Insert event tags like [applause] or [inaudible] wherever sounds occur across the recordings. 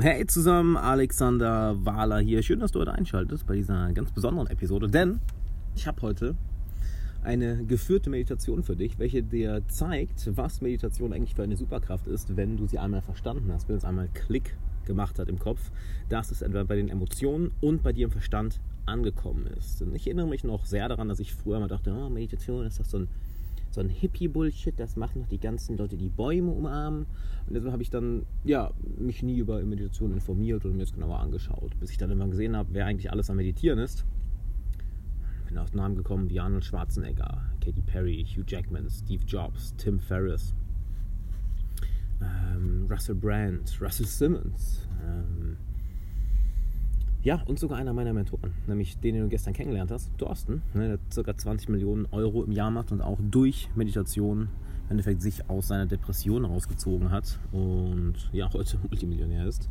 Hey zusammen, Alexander Wahler hier. Schön, dass du heute einschaltest bei dieser ganz besonderen Episode, denn ich habe heute eine geführte Meditation für dich, welche dir zeigt, was Meditation eigentlich für eine Superkraft ist, wenn du sie einmal verstanden hast, wenn es einmal Klick gemacht hat im Kopf, dass es entweder bei den Emotionen und bei dir im Verstand angekommen ist. Und ich erinnere mich noch sehr daran, dass ich früher mal dachte, oh, Meditation ist doch so ein so ein Hippie-Bullshit, das machen noch die ganzen Leute, die Bäume umarmen. Und deshalb habe ich dann, ja, mich nie über Meditation informiert oder mir das genauer angeschaut, bis ich dann immer gesehen habe, wer eigentlich alles am Meditieren ist. Bin auf Namen gekommen wie Arnold Schwarzenegger, Katy Perry, Hugh Jackman, Steve Jobs, Tim Ferriss, ähm, Russell Brand, Russell Simmons, ähm, ja, und sogar einer meiner Mentoren, nämlich den, den du gestern kennengelernt hast, Thorsten, ne, der ca. 20 Millionen Euro im Jahr macht und auch durch Meditation im Endeffekt sich aus seiner Depression rausgezogen hat und ja, heute Multimillionär ist.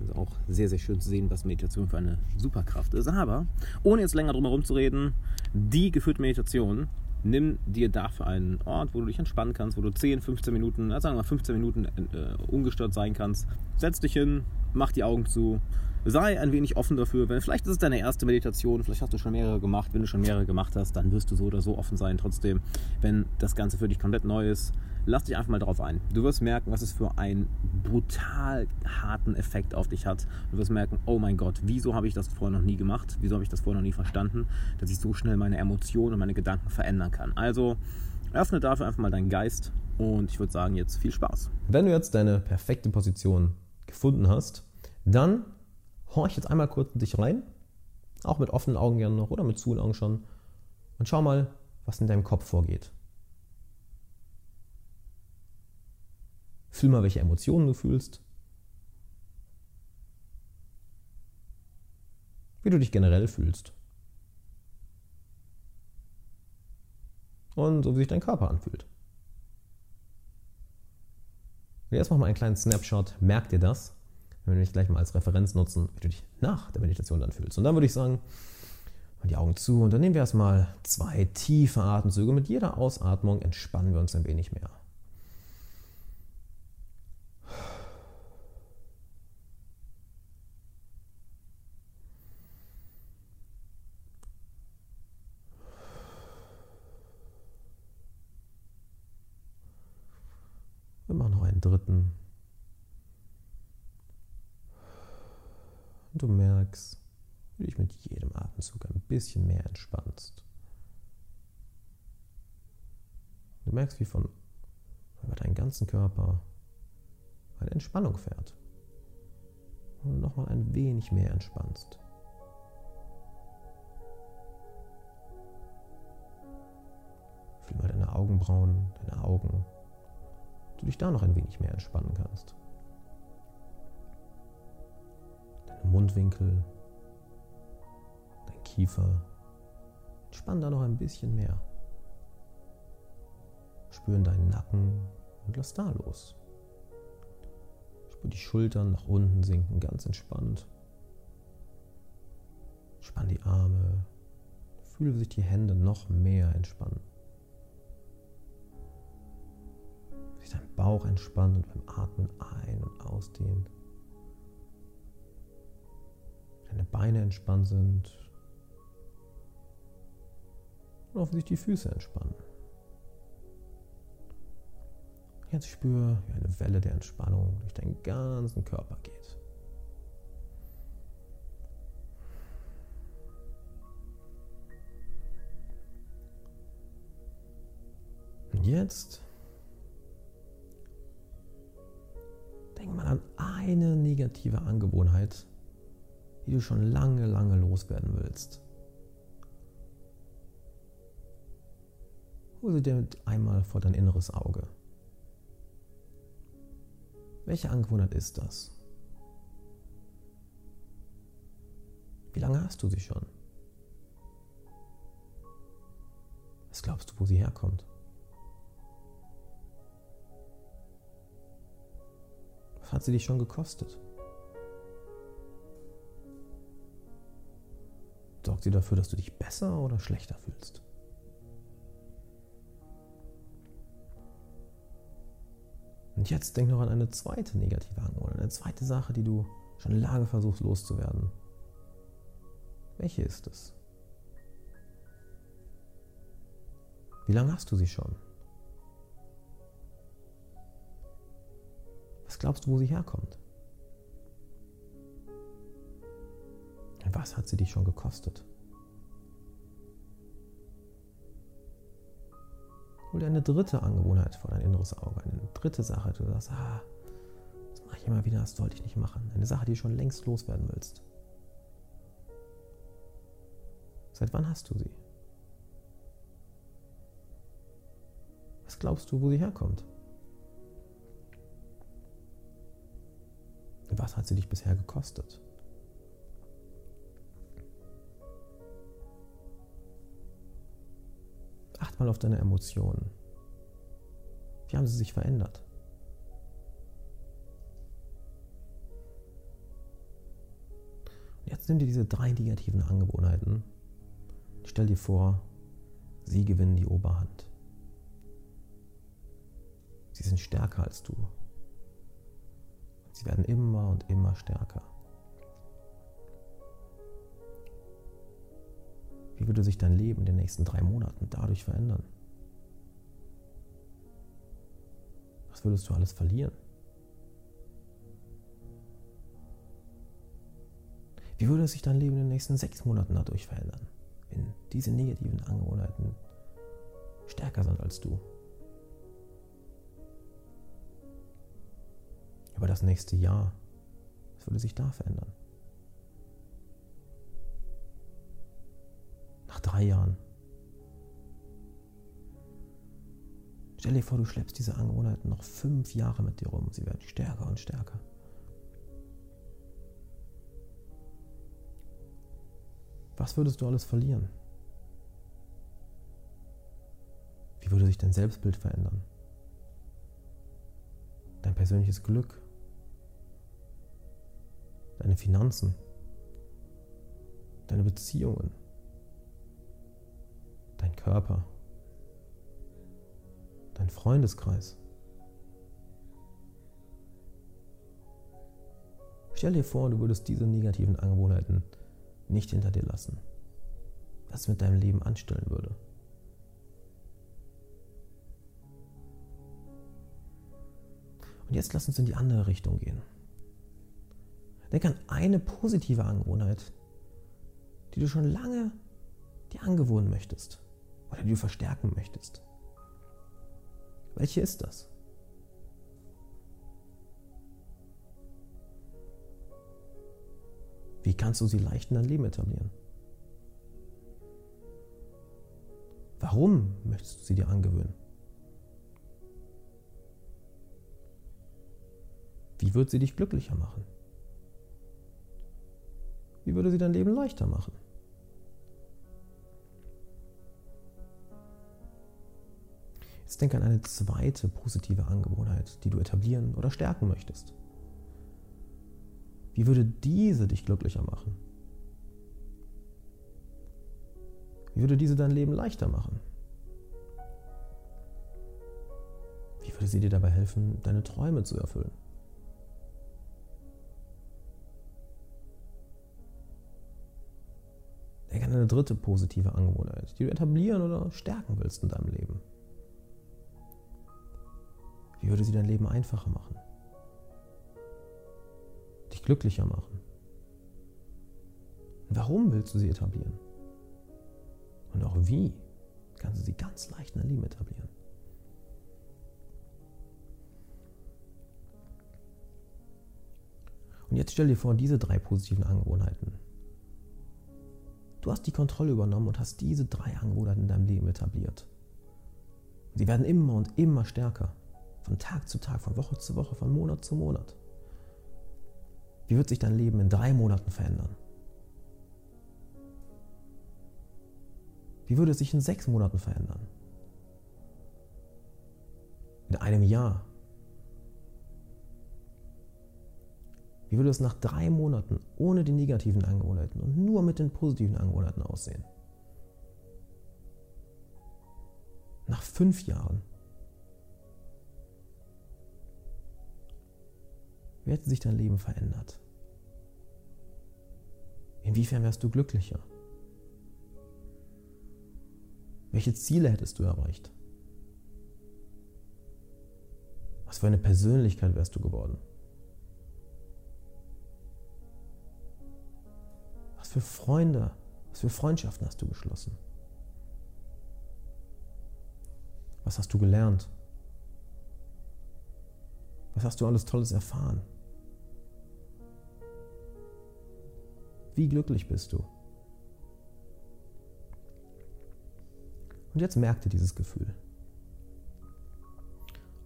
Also auch sehr, sehr schön zu sehen, was Meditation für eine Superkraft ist. Aber ohne jetzt länger drum herum zu reden, die geführte Meditation, nimm dir dafür einen Ort, wo du dich entspannen kannst, wo du 10, 15 Minuten, sagen wir mal 15 Minuten äh, ungestört sein kannst. Setz dich hin, mach die Augen zu sei ein wenig offen dafür. Wenn, vielleicht ist es deine erste Meditation, vielleicht hast du schon mehrere gemacht. Wenn du schon mehrere gemacht hast, dann wirst du so oder so offen sein. Trotzdem, wenn das Ganze für dich komplett neu ist, lass dich einfach mal drauf ein. Du wirst merken, was es für einen brutal harten Effekt auf dich hat. Du wirst merken, oh mein Gott, wieso habe ich das vorher noch nie gemacht? Wieso habe ich das vorher noch nie verstanden, dass ich so schnell meine Emotionen und meine Gedanken verändern kann? Also, öffne dafür einfach mal deinen Geist und ich würde sagen, jetzt viel Spaß. Wenn du jetzt deine perfekte Position gefunden hast, dann horch jetzt einmal kurz in dich rein, auch mit offenen Augen gerne noch oder mit zu Augen schon, und schau mal, was in deinem Kopf vorgeht. Fühl mal, welche Emotionen du fühlst. Wie du dich generell fühlst. Und so wie sich dein Körper anfühlt. Und jetzt mach mal einen kleinen Snapshot. Merk dir das wenn wir dich gleich mal als Referenz nutzen, wie du dich nach der Meditation dann fühlst. Und dann würde ich sagen, die Augen zu und dann nehmen wir erstmal zwei tiefe Atemzüge. Mit jeder Ausatmung entspannen wir uns ein wenig mehr. Wir machen noch einen dritten. Und du merkst, wie du dich mit jedem Atemzug ein bisschen mehr entspannst. Du merkst, wie von über deinen ganzen Körper eine Entspannung fährt. Und nochmal ein wenig mehr entspannst. Fühl mal deine Augenbrauen, deine Augen. Du dich da noch ein wenig mehr entspannen kannst. Mundwinkel, dein Kiefer. Entspann da noch ein bisschen mehr. Spüren deinen Nacken und lass da los. Spür die Schultern nach unten sinken, ganz entspannt. Spann die Arme. Fühle, sich die Hände noch mehr entspannen. Sich dein Bauch entspannt und beim Atmen ein- und ausdehnt Beine entspannt sind und offensichtlich die Füße entspannen. Jetzt spür, wie eine Welle der Entspannung durch deinen ganzen Körper geht. Und jetzt denk mal an eine negative Angewohnheit, die du schon lange, lange loswerden willst. Hol sie dir einmal vor dein inneres Auge. Welche Angewohnheit ist das? Wie lange hast du sie schon? Was glaubst du, wo sie herkommt? Was hat sie dich schon gekostet? Sorgt sie dafür, dass du dich besser oder schlechter fühlst? Und jetzt denk noch an eine zweite negative Angewohnheit, eine zweite Sache, die du schon lange versuchst loszuwerden. Welche ist es? Wie lange hast du sie schon? Was glaubst du, wo sie herkommt? Was hat sie dich schon gekostet? Hol dir eine dritte Angewohnheit vor dein inneres Auge, eine dritte Sache, du sagst, ah, das mache ich immer wieder, das sollte ich nicht machen. Eine Sache, die du schon längst loswerden willst. Seit wann hast du sie? Was glaubst du, wo sie herkommt? Was hat sie dich bisher gekostet? Mal auf deine Emotionen. Wie haben sie sich verändert? Jetzt nimm dir diese drei negativen Angewohnheiten. Stell dir vor, sie gewinnen die Oberhand. Sie sind stärker als du. Sie werden immer und immer stärker. Wie würde sich dein Leben in den nächsten drei Monaten dadurch verändern? Was würdest du alles verlieren? Wie würde sich dein Leben in den nächsten sechs Monaten dadurch verändern, wenn diese negativen Angewohnheiten stärker sind als du? Über das nächste Jahr, was würde sich da verändern? Nach drei Jahren. Stell dir vor, du schleppst diese Angewohnheiten noch fünf Jahre mit dir rum. Sie werden stärker und stärker. Was würdest du alles verlieren? Wie würde sich dein Selbstbild verändern? Dein persönliches Glück? deine Finanzen, deine Beziehungen, dein Körper, dein Freundeskreis. Stell dir vor, du würdest diese negativen Angewohnheiten nicht hinter dir lassen. Was mit deinem Leben anstellen würde. Und jetzt lass uns in die andere Richtung gehen. Denk an eine positive Angewohnheit, die du schon lange dir angewohnen möchtest oder die du verstärken möchtest. Welche ist das? Wie kannst du sie leicht in dein Leben etablieren? Warum möchtest du sie dir angewöhnen? Wie wird sie dich glücklicher machen? Wie würde sie dein Leben leichter machen? Jetzt denke an eine zweite positive Angewohnheit, die du etablieren oder stärken möchtest. Wie würde diese dich glücklicher machen? Wie würde diese dein Leben leichter machen? Wie würde sie dir dabei helfen, deine Träume zu erfüllen? eine dritte positive Angewohnheit, die du etablieren oder stärken willst in deinem Leben? Wie würde sie dein Leben einfacher machen? Dich glücklicher machen? Und warum willst du sie etablieren? Und auch wie kannst du sie ganz leicht in dein Leben etablieren? Und jetzt stell dir vor, diese drei positiven Angewohnheiten Du hast die Kontrolle übernommen und hast diese drei Angewohnheiten in deinem Leben etabliert. Sie werden immer und immer stärker. Von Tag zu Tag, von Woche zu Woche, von Monat zu Monat. Wie wird sich dein Leben in drei Monaten verändern? Wie würde es sich in sechs Monaten verändern? In einem Jahr? Wie würde es nach drei Monaten ohne die negativen Angewohnheiten und nur mit den positiven Angewohnheiten aussehen? Nach fünf Jahren? Wie hätte sich dein Leben verändert? Inwiefern wärst du glücklicher? Welche Ziele hättest du erreicht? Was für eine Persönlichkeit wärst du geworden? Was für Freunde, was für Freundschaften hast du geschlossen? Was hast du gelernt? Was hast du alles Tolles erfahren? Wie glücklich bist du? Und jetzt merk dir dieses Gefühl.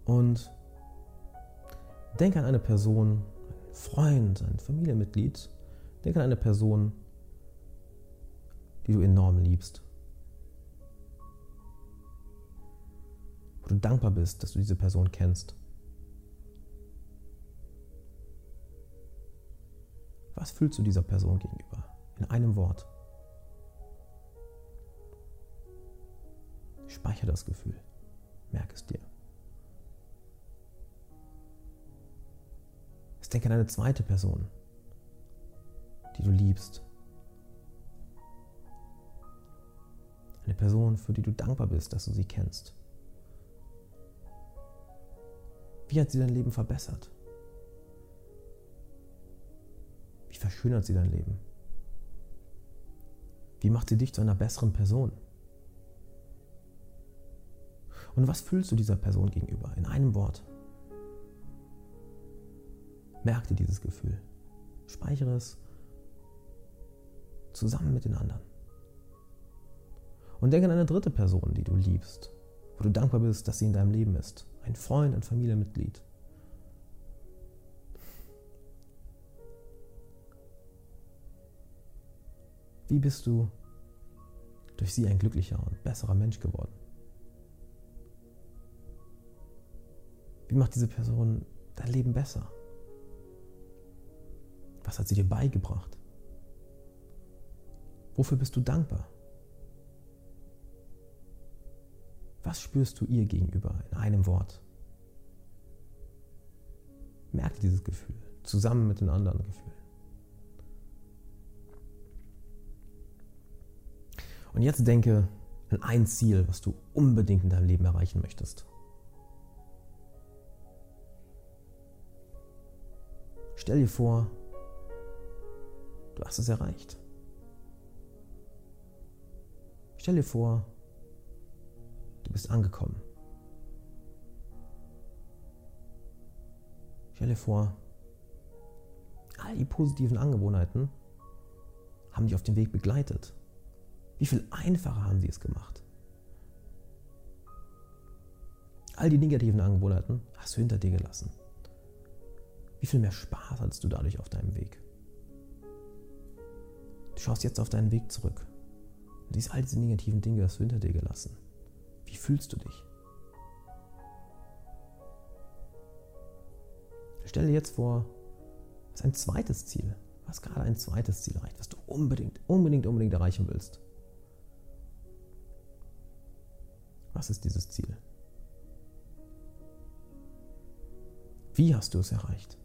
Und denk an eine Person, einen Freund, ein Familienmitglied. Denk an eine Person, die du enorm liebst. Wo du dankbar bist, dass du diese Person kennst. Was fühlst du dieser Person gegenüber? In einem Wort. Speicher das Gefühl. Merk es dir. Jetzt denke an eine zweite Person, die du liebst. Eine Person, für die du dankbar bist, dass du sie kennst. Wie hat sie dein Leben verbessert? Verschönert sie dein Leben? Wie macht sie dich zu einer besseren Person? Und was fühlst du dieser Person gegenüber? In einem Wort. Merk dir dieses Gefühl. Speichere es zusammen mit den anderen. Und denke an eine dritte Person, die du liebst, wo du dankbar bist, dass sie in deinem Leben ist. Ein Freund, ein Familienmitglied. Wie bist du durch sie ein glücklicher und besserer Mensch geworden? Wie macht diese Person dein Leben besser? Was hat sie dir beigebracht? Wofür bist du dankbar? Was spürst du ihr gegenüber in einem Wort? Merke dieses Gefühl zusammen mit den anderen Gefühlen. Und jetzt denke an ein Ziel, was du unbedingt in deinem Leben erreichen möchtest. Stell dir vor, du hast es erreicht. Stell dir vor, du bist angekommen. Stell dir vor, all die positiven Angewohnheiten haben dich auf dem Weg begleitet. Wie viel einfacher haben sie es gemacht? All die negativen Angewohnheiten hast du hinter dir gelassen. Wie viel mehr Spaß hattest du dadurch auf deinem Weg? Du schaust jetzt auf deinen Weg zurück und siehst all diese negativen Dinge hast du hinter dir gelassen. Wie fühlst du dich? Stell dir jetzt vor, ist ein zweites Ziel. Hast gerade ein zweites Ziel erreicht, was du unbedingt, unbedingt, unbedingt erreichen willst. Was ist dieses Ziel? Wie hast du es erreicht?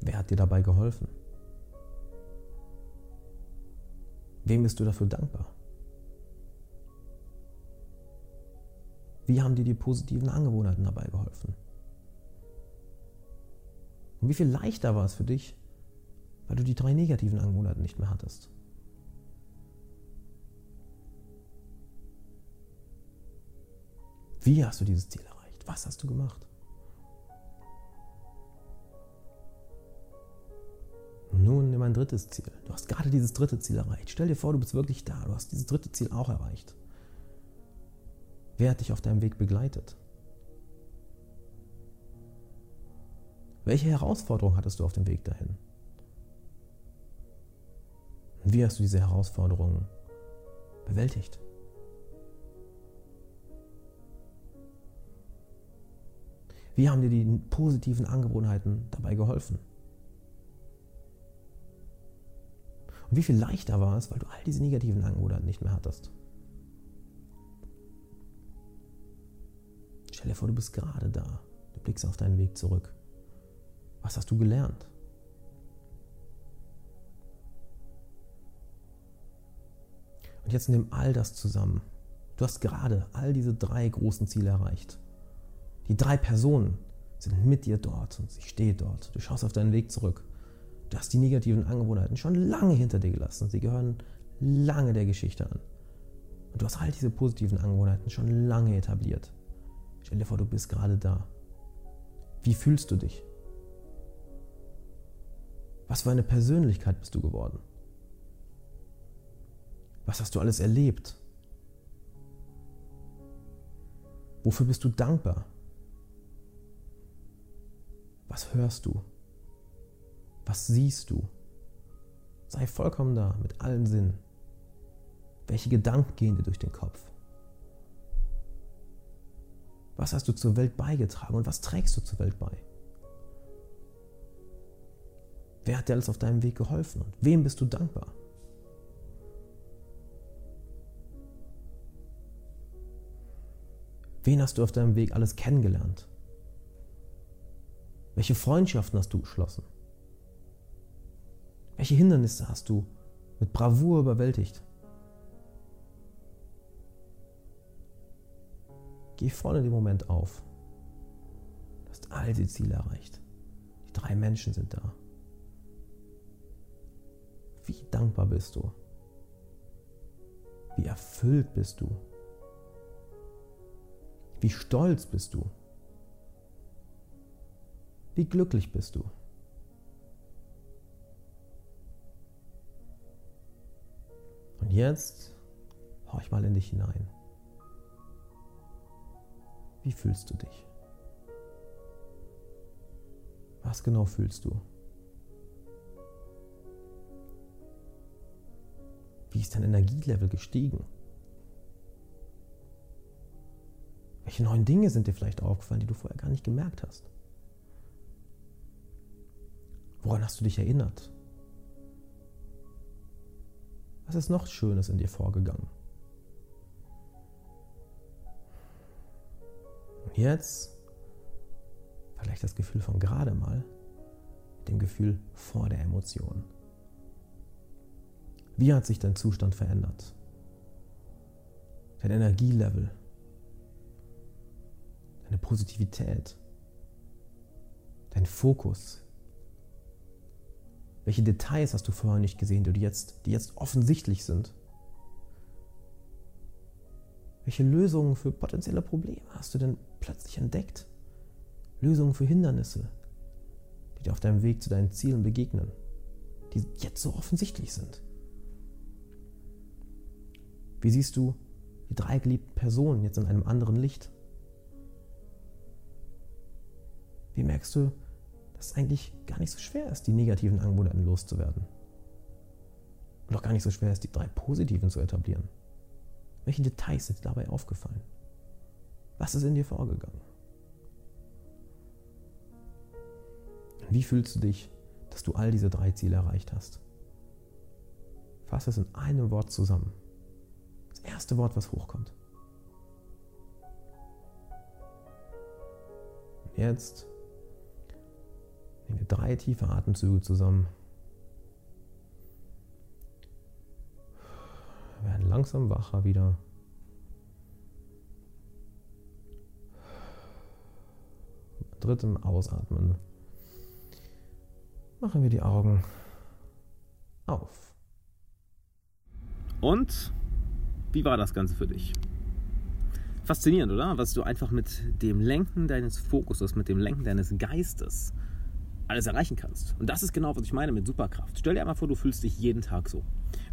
Wer hat dir dabei geholfen? Wem bist du dafür dankbar? Wie haben dir die positiven Angewohnheiten dabei geholfen? Und wie viel leichter war es für dich, weil du die drei negativen Angewohnheiten nicht mehr hattest? Wie hast du dieses Ziel erreicht? Was hast du gemacht? Nun nimm ein drittes Ziel. Du hast gerade dieses dritte Ziel erreicht. Stell dir vor, du bist wirklich da. Du hast dieses dritte Ziel auch erreicht. Wer hat dich auf deinem Weg begleitet? Welche Herausforderung hattest du auf dem Weg dahin? Wie hast du diese Herausforderungen bewältigt? Wie haben dir die positiven Angewohnheiten dabei geholfen? Und wie viel leichter war es, weil du all diese negativen Angewohnheiten nicht mehr hattest? Stell dir vor, du bist gerade da. Du blickst auf deinen Weg zurück. Was hast du gelernt? Und jetzt nimm all das zusammen. Du hast gerade all diese drei großen Ziele erreicht. Die drei Personen sind mit dir dort und sie steht dort. Du schaust auf deinen Weg zurück. Du hast die negativen Angewohnheiten schon lange hinter dir gelassen. Sie gehören lange der Geschichte an. Und du hast all diese positiven Angewohnheiten schon lange etabliert. Stell dir vor, du bist gerade da. Wie fühlst du dich? Was für eine Persönlichkeit bist du geworden? Was hast du alles erlebt? Wofür bist du dankbar? Was hörst du? Was siehst du? Sei vollkommen da mit allen Sinnen. Welche Gedanken gehen dir durch den Kopf? Was hast du zur Welt beigetragen und was trägst du zur Welt bei? Wer hat dir alles auf deinem Weg geholfen und wem bist du dankbar? Wen hast du auf deinem Weg alles kennengelernt? Welche Freundschaften hast du geschlossen? Welche Hindernisse hast du mit Bravour überwältigt? Geh in den Moment auf. Du hast all die Ziele erreicht. Die drei Menschen sind da. Wie dankbar bist du? Wie erfüllt bist du? Wie stolz bist du? Wie glücklich bist du? Und jetzt horch mal in dich hinein. Wie fühlst du dich? Was genau fühlst du? Wie ist dein Energielevel gestiegen? Welche neuen Dinge sind dir vielleicht aufgefallen, die du vorher gar nicht gemerkt hast? Woran hast du dich erinnert? Was ist noch Schönes in dir vorgegangen? Und jetzt vielleicht das Gefühl von gerade mal mit dem Gefühl vor der Emotion. Wie hat sich dein Zustand verändert? Dein Energielevel? Deine Positivität? Dein Fokus? Welche Details hast du vorher nicht gesehen, die jetzt, die jetzt offensichtlich sind? Welche Lösungen für potenzielle Probleme hast du denn plötzlich entdeckt? Lösungen für Hindernisse, die dir auf deinem Weg zu deinen Zielen begegnen, die jetzt so offensichtlich sind. Wie siehst du die drei geliebten Personen jetzt in einem anderen Licht? Wie merkst du, dass es eigentlich gar nicht so schwer ist, die negativen Angewohnheiten loszuwerden? Und auch gar nicht so schwer ist, die drei positiven zu etablieren? Welche Details sind dir dabei aufgefallen? Was ist in dir vorgegangen? Wie fühlst du dich, dass du all diese drei Ziele erreicht hast? Fass es in einem Wort zusammen. Das erste Wort, was hochkommt. Und jetzt drei tiefe Atemzüge zusammen. Wir werden langsam wacher wieder. Drittem Ausatmen machen wir die Augen auf. Und wie war das Ganze für dich? Faszinierend, oder? Was du einfach mit dem Lenken deines Fokuses, mit dem Lenken deines Geistes alles erreichen kannst. Und das ist genau, was ich meine mit Superkraft. Stell dir einmal vor, du fühlst dich jeden Tag so.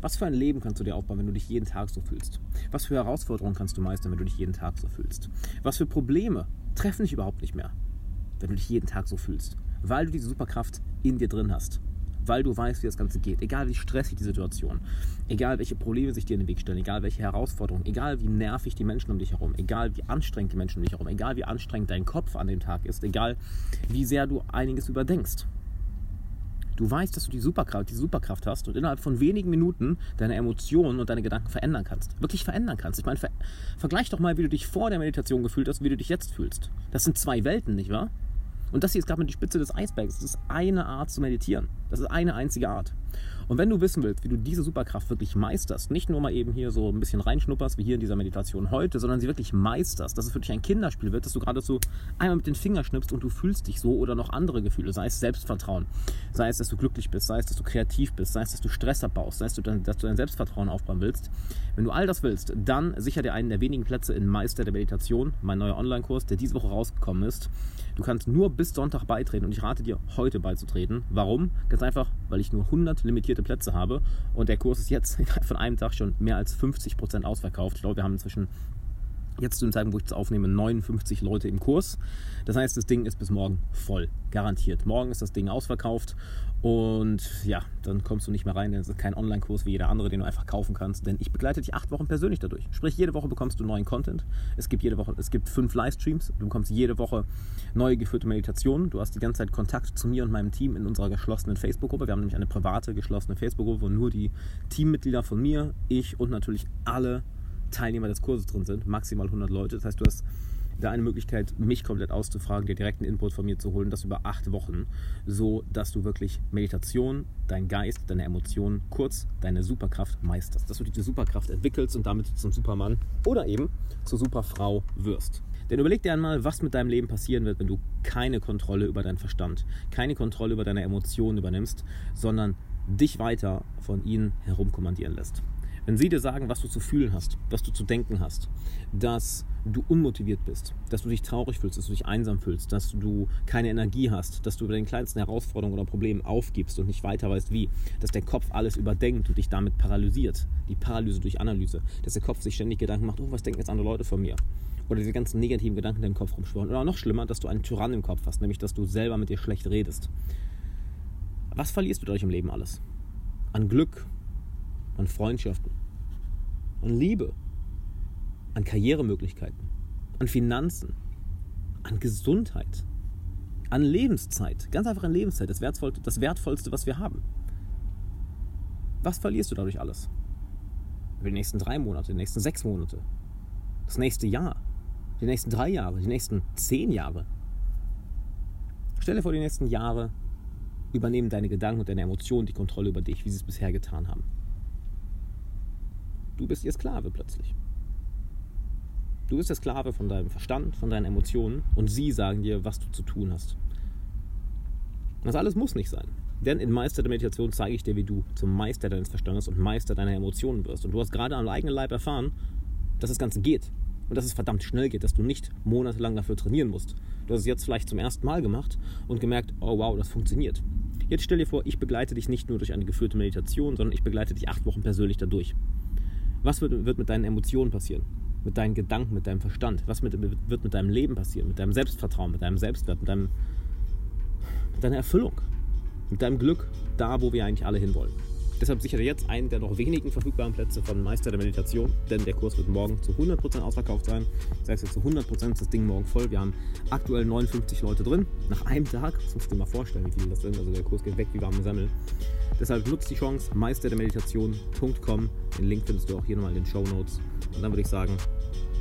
Was für ein Leben kannst du dir aufbauen, wenn du dich jeden Tag so fühlst? Was für Herausforderungen kannst du meistern, wenn du dich jeden Tag so fühlst? Was für Probleme treffen dich überhaupt nicht mehr, wenn du dich jeden Tag so fühlst? Weil du diese Superkraft in dir drin hast weil du weißt, wie das Ganze geht. Egal wie stressig die Situation, egal welche Probleme sich dir in den Weg stellen, egal welche Herausforderungen, egal wie nervig die Menschen um dich herum, egal wie anstrengend die Menschen um dich herum, egal wie anstrengend dein Kopf an dem Tag ist, egal wie sehr du einiges überdenkst. Du weißt, dass du die Superkraft, die Superkraft hast und innerhalb von wenigen Minuten deine Emotionen und deine Gedanken verändern kannst. Wirklich verändern kannst. Ich meine, ver vergleich doch mal, wie du dich vor der Meditation gefühlt hast wie du dich jetzt fühlst. Das sind zwei Welten, nicht wahr? Und das hier ist gerade mal die Spitze des Eisbergs. Das ist eine Art zu meditieren. Das ist eine einzige Art. Und wenn du wissen willst, wie du diese Superkraft wirklich meisterst, nicht nur mal eben hier so ein bisschen reinschnupperst, wie hier in dieser Meditation heute, sondern sie wirklich meisterst, dass es für dich ein Kinderspiel wird, dass du gerade so einmal mit den Fingern schnippst und du fühlst dich so oder noch andere Gefühle, sei es Selbstvertrauen, sei es, dass du glücklich bist, sei es, dass du kreativ bist, sei es, dass du Stress abbaust, sei es, dass du dein Selbstvertrauen aufbauen willst. Wenn du all das willst, dann sicher dir einen der wenigen Plätze in Meister der Meditation, mein neuer Online-Kurs, der diese Woche rausgekommen ist. Du kannst nur bis Sonntag beitreten und ich rate dir, heute beizutreten. Warum? Ganz einfach, weil ich nur 100 limitierte Plätze habe und der Kurs ist jetzt [laughs] von einem Tag schon mehr als 50% ausverkauft. Ich glaube, wir haben inzwischen jetzt zu dem Zeitpunkt, wo ich das aufnehme, 59 Leute im Kurs. Das heißt, das Ding ist bis morgen voll, garantiert. Morgen ist das Ding ausverkauft und ja, dann kommst du nicht mehr rein, denn es ist kein Online-Kurs wie jeder andere, den du einfach kaufen kannst, denn ich begleite dich acht Wochen persönlich dadurch. Sprich, jede Woche bekommst du neuen Content. Es gibt jede Woche, es gibt fünf Livestreams, du bekommst jede Woche neue geführte Meditationen. Du hast die ganze Zeit Kontakt zu mir und meinem Team in unserer geschlossenen Facebook-Gruppe. Wir haben nämlich eine private, geschlossene Facebook-Gruppe, wo nur die Teammitglieder von mir, ich und natürlich alle Teilnehmer des Kurses drin sind, maximal 100 Leute. Das heißt, du hast da eine Möglichkeit, mich komplett auszufragen, dir direkten Input von mir zu holen, das über acht Wochen, so dass du wirklich Meditation, dein Geist, deine Emotionen, kurz deine Superkraft meisterst, dass du diese Superkraft entwickelst und damit zum Supermann oder eben zur Superfrau wirst. Denn überleg dir einmal, was mit deinem Leben passieren wird, wenn du keine Kontrolle über deinen Verstand, keine Kontrolle über deine Emotionen übernimmst, sondern dich weiter von ihnen herumkommandieren lässt. Wenn sie dir sagen, was du zu fühlen hast, was du zu denken hast, dass du unmotiviert bist, dass du dich traurig fühlst, dass du dich einsam fühlst, dass du keine Energie hast, dass du über den kleinsten Herausforderungen oder Problemen aufgibst und nicht weiter weißt wie, dass der Kopf alles überdenkt und dich damit paralysiert, die Paralyse durch Analyse, dass der Kopf sich ständig Gedanken macht, oh, was denken jetzt andere Leute von mir? Oder diese ganzen negativen Gedanken in deinem Kopf rumschwören. Oder noch schlimmer, dass du einen Tyrann im Kopf hast, nämlich dass du selber mit dir schlecht redest. Was verlierst du dadurch im Leben alles? An Glück, an Freundschaften, an Liebe, an Karrieremöglichkeiten, an Finanzen, an Gesundheit, an Lebenszeit. Ganz einfach an Lebenszeit, das Wertvollste, das Wertvollste, was wir haben. Was verlierst du dadurch alles? Über die nächsten drei Monate, die nächsten sechs Monate, das nächste Jahr, die nächsten drei Jahre, die nächsten zehn Jahre. Stell dir vor, die nächsten Jahre übernehmen deine Gedanken und deine Emotionen die Kontrolle über dich, wie sie es bisher getan haben. Du bist ihr Sklave plötzlich. Du bist der Sklave von deinem Verstand, von deinen Emotionen und sie sagen dir, was du zu tun hast. Das alles muss nicht sein. Denn in Meister der Meditation zeige ich dir, wie du zum Meister deines Verstandes und Meister deiner Emotionen wirst. Und du hast gerade am eigenen Leib erfahren, dass das Ganze geht. Und dass es verdammt schnell geht, dass du nicht monatelang dafür trainieren musst. Du hast es jetzt vielleicht zum ersten Mal gemacht und gemerkt, oh wow, das funktioniert. Jetzt stell dir vor, ich begleite dich nicht nur durch eine geführte Meditation, sondern ich begleite dich acht Wochen persönlich dadurch. Was wird, wird mit deinen Emotionen passieren? Mit deinen Gedanken, mit deinem Verstand? Was mit, wird mit deinem Leben passieren? Mit deinem Selbstvertrauen, mit deinem Selbstwert, mit, deinem, mit deiner Erfüllung? Mit deinem Glück, da wo wir eigentlich alle hinwollen. Deshalb sichere jetzt einen der noch wenigen verfügbaren Plätze von Meister der Meditation, denn der Kurs wird morgen zu 100% ausverkauft sein. Das heißt, zu 100% ist das Ding morgen voll. Wir haben aktuell 59 Leute drin. Nach einem Tag, das musst du dir mal vorstellen, wie viele das sind. Also der Kurs geht weg wie warme Semmel. Deshalb nutzt die Chance, meisterdermeditation.com. Den Link findest du auch hier nochmal in den Show Notes. Und dann würde ich sagen,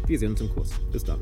wir sehen uns im Kurs. Bis dann.